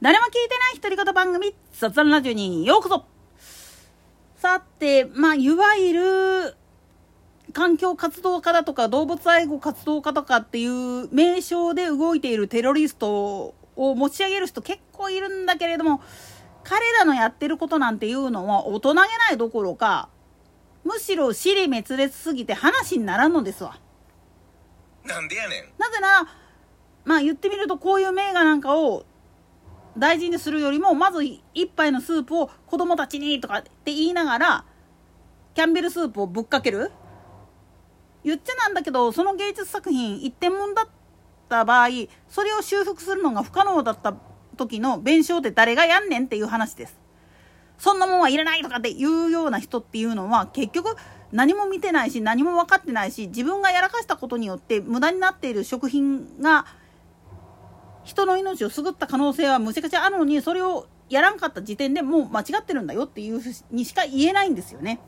誰も聞いてない独り言番組、雑談ラジオにようこそさて、まあ、いわゆる、環境活動家だとか動物愛護活動家とかっていう名称で動いているテロリストを持ち上げる人結構いるんだけれども、彼らのやってることなんていうのは大人げないどころか、むしろ尻滅裂すぎて話にならんのですわ。なんでやねんなぜなら、まあ言ってみるとこういう名画なんかを大事にするよりもまず一杯のスープを子供たちにとかって言いながらキャンベルスープをぶっかける言っちゃなんだけどその芸術作品一点物だった場合それを修復するのが不可能だった時の弁償って誰がやんねんっていう話です。そんなもんはいらないとかっていうような人っていうのは結局何も見てないし何も分かってないし自分がやらかしたことによって無駄になっている食品が人の命を救った可能性はむちゃくちゃあるのにそれをやらんかった時点でもう間違ってるんだよっていうふうにしか言えないんですよね。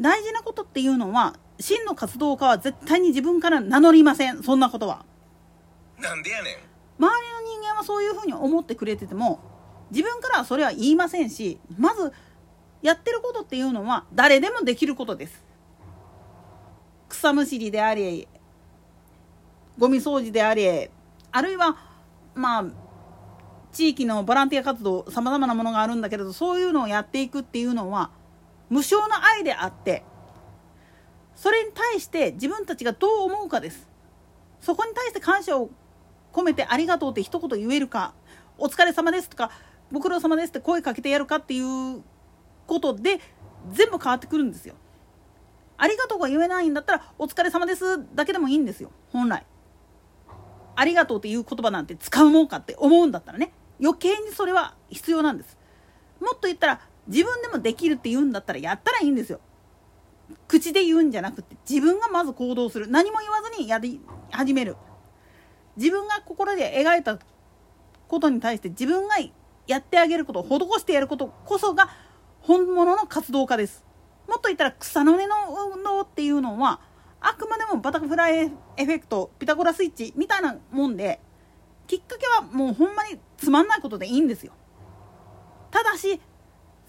大事なことっていうのは真の活動家は絶対に自分から名乗りませんそんなことは。なんでやねん周りの人間はそういうふうに思ってくれてても自分からはそれは言いませんしまずやってることっていうのは誰でもできることです。草むしりでありゴミ掃除であれあるいはまあ地域のボランティア活動さまざまなものがあるんだけれどそういうのをやっていくっていうのは無償の愛であってそれに対して自分たちがどう思うかです。そこに対して感謝を込めてありがとうって一言言えるかお疲れ様ですとかご苦労様ですって声かけてやるかっていうことで全部変わってくるんですよ。ありがとうが言えないんだったらお疲れ様ですだけでもいいんですよ本来。ありがとうっていう言葉なんて使うもんかって思うんだったらね。余計にそれは必要なんです。もっと言ったら自分でもできるって言うんだったらやったらいいんですよ。口で言うんじゃなくて自分がまず行動する。何も言わずにやり始める。自分が心で描いたことに対して自分がやってあげることを施してやることこそが本物の活動家です。もっと言ったら草の根の運動っていうのはあくまでもバタフライエフェクトピタゴラスイッチみたいなもんできっかけはもうほんまにつまんないことでいいんですよ。ただし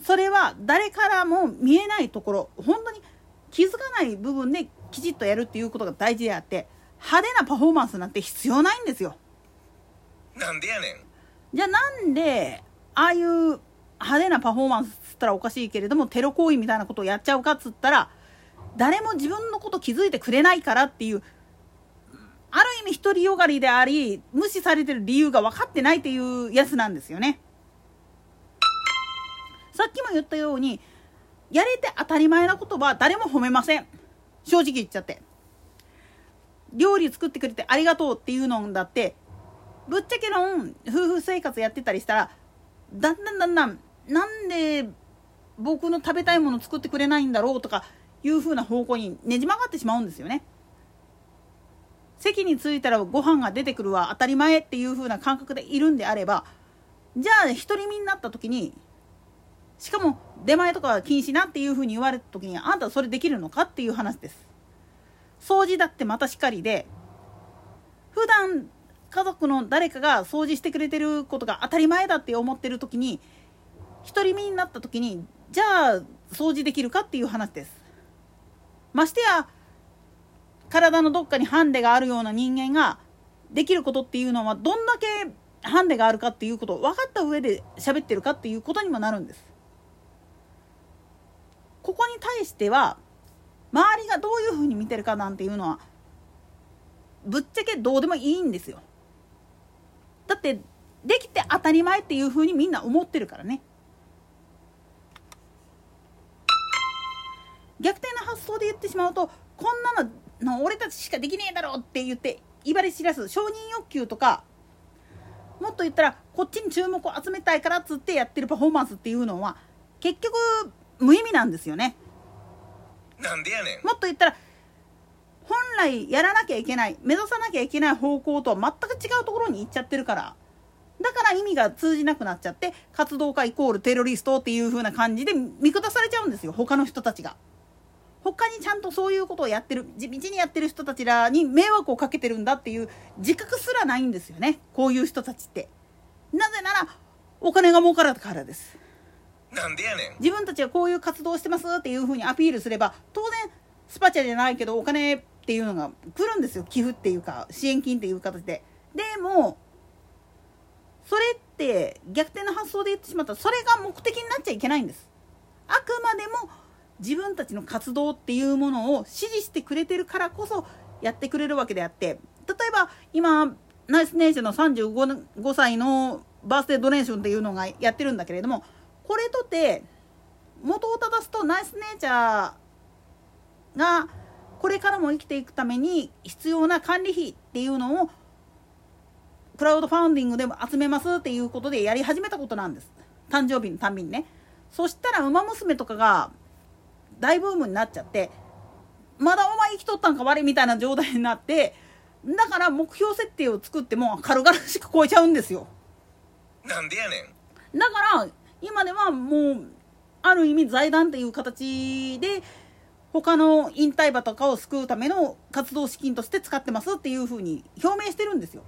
それは誰からも見えないところ本当に気づかない部分できちっとやるっていうことが大事であって派手なパフォーマンスなんて必要ないんですよ。なんでやねん。じゃあなんでああいう派手なパフォーマンスっつったらおかしいけれどもテロ行為みたいなことをやっちゃうかっつったら誰も自分のこと気づいてくれないからっていうある意味独りよがりであり無視されてる理由が分かってないっていうやつなんですよね。さっきも言ったようにやれて当たり前なことは誰も褒めません正直言っちゃって料理作ってくれてありがとうっていうのだってぶっちゃけ論夫婦生活やってたりしたらだんだんだんだんなんで僕の食べたいもの作ってくれないんだろうとかいうふうな方向にねじ曲がってしまうんですよね。席に着いたらご飯が出てくるは当たり前っていう風な感覚でいるんであればじゃあ独り身になった時にしかも出前とか禁止なっていう風に言われた時にあんたそれできるのかっていう話です。掃除だってまたしかりで普段家族の誰かが掃除してくれてることが当たり前だって思ってる時に独り身になった時にじゃあ掃除できるかっていう話です。ましてや体のどっかにハンデがあるような人間ができることっていうのはどんだけハンデがあるかっていうことを分かった上で喋ってるかっていうことにもなるんです。ここに対しては周りがどういうふうに見てるかなんていうのはぶっちゃけどうでもいいんですよ。だってできて当たり前っていうふうにみんな思ってるからね。想で言ってしまうとこんなのの俺たちしかできねえだろうって言って威張り散らす承認欲求とかもっと言ったらこっちに注目を集めたいからっつってやってるパフォーマンスっていうのは結局無意味なんですよね。なんでやねんもっと言ったら本来やらなきゃいけない目指さなきゃいけない方向とは全く違うところに行っちゃってるからだから意味が通じなくなっちゃって活動家イコールテロリストっていう風な感じで見下されちゃうんですよ他の人たちが。他にちゃんとそういうことをやってる地道にやってる人たちらに迷惑をかけてるんだっていう自覚すらないんですよね。こういう人たちって。なぜならお金が儲かるからです。なんでやねん。自分たちはこういう活動をしてますっていうふうにアピールすれば当然スパチャじゃないけどお金っていうのが来るんですよ。寄付っていうか支援金っていう形で。でもそれって逆転の発想で言ってしまったらそれが目的になっちゃいけないんです。あくまでも自分たちの活動っていうものを支持してくれてるからこそやってくれるわけであって例えば今ナイスネイチャーの35歳のバースデードネーションっていうのがやってるんだけれどもこれとて元を正すとナイスネイチャーがこれからも生きていくために必要な管理費っていうのをクラウドファンディングでも集めますっていうことでやり始めたことなんです。誕生日のたんびにね。そしたら「ウマ娘」とかが大ブームになっちゃってまだお前生きとったんか悪いみたいな状態になってだから目標設定を作っても軽々しく超えちゃうんですよなんでやねんだから今ではもうある意味財団っていう形で他の引退馬とかを救うための活動資金として使ってますっていうふうに表明してるんですよ。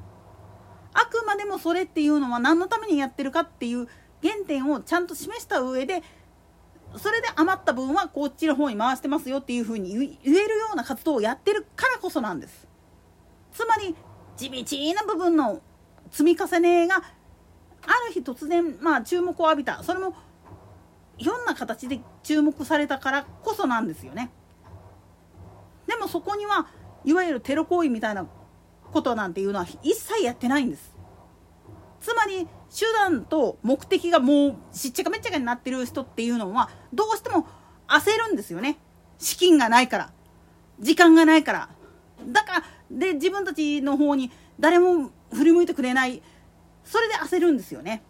あくまでもそれっていうのは何のためにやってるかっていう原点をちゃんと示した上でそれで余った分はこっちの方に回してますよっていうふうに言えるような活動をやってるからこそなんです。つまり地道な部分の積み重ねがある日突然まあ注目を浴びた。それもひょんな形で注目されたからこそなんですよね。でもそこにはいわゆるテロ行為みたいなことなんていうのは一切やってないんです。つまり手段と目的がもうしっちゃかめっちゃかになってる人っていうのはどうしても焦るんですよね。資金がないから。時間がないから。だからで自分たちの方に誰も振り向いてくれない。それで焦るんですよね。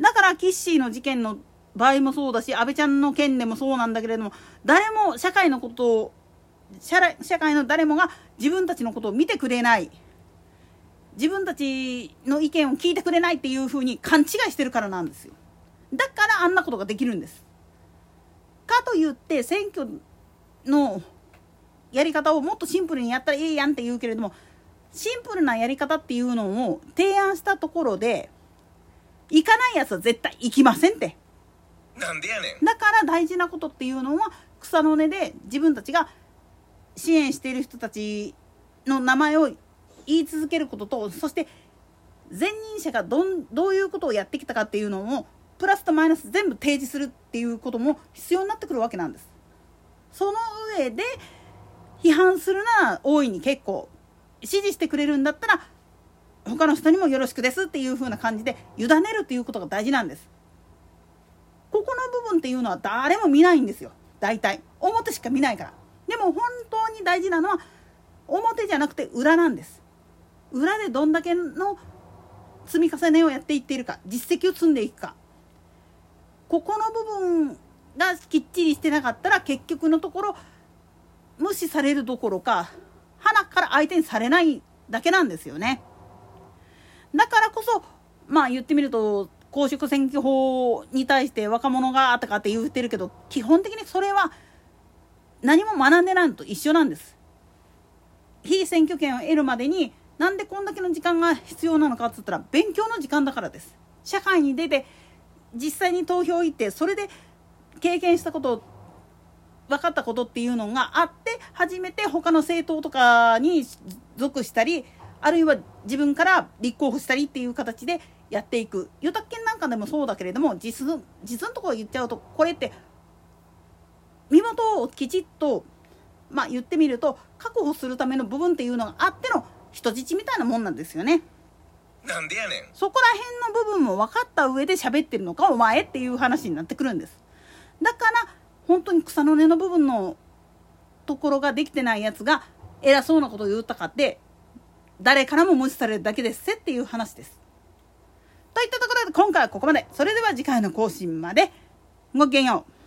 だからキッシーの事件の場合もそうだし安倍ちゃんの件でもそうなんだけれども誰も社会のことを社会の誰もが自分たちのことを見てくれない。自分たちの意見を聞いてくれないっていうふうに勘違いしてるからなんですよ。だからあんなことができるんです。かといって選挙のやり方をもっとシンプルにやったらいいやんって言うけれどもシンプルなやり方っていうのを提案したところで行かないやつは絶対行きませんって。なんでやねん。だから大事なことっていうのは草の根で自分たちが支援している人たちの名前を言い続けることとそして前任者がどんどういうことをやってきたかっていうのをプラスとマイナス全部提示するっていうことも必要になってくるわけなんです。その上で批判するなら大いに結構支持してくれるんだったら他の人にもよろしくですっていう風な感じで委ねるっていうことが大事なんです。ここの部分っていうのは誰も見ないんですよ大体表しか見ないからでも本当に大事なのは表じゃなくて裏なんです裏でどんだけの積み重ねをやっていっているか実績を積んでいくか。ここの部分がきっちりしてなかったら結局のところ無視されるどころか鼻から相手にされないだけなんですよね。だからこそまあ言ってみると公職選挙法に対して若者がとかって言ってるけど基本的にそれは何も学んでないのと一緒なんです。非選挙権を得るまでになんでこんだけの時間が必要なのかっつったら勉強の時間だからです。社会に出て実際に投票行ってそれで経験したこと分かったことっていうのがあって初めて他の政党とかに属したりあるいは自分から立候補したりっていう形でやっていく。与宅県なんかでもそうだけれども実実のところ言っちゃうとこれって身元をきちっとまあ言ってみると確保するための部分っていうのがあっての人質みたいなもんなんですよね。なんでやねんそこら辺の部分も分かった上で喋ってるのかお前っていう話になってくるんです。だから本当に草の根の部分のところができてないやつが偉そうなことを言ったかって誰からも無視されるだけですせっていう話です。といったところで今回はここまで。それでは次回の更新まで。ごきげんよう。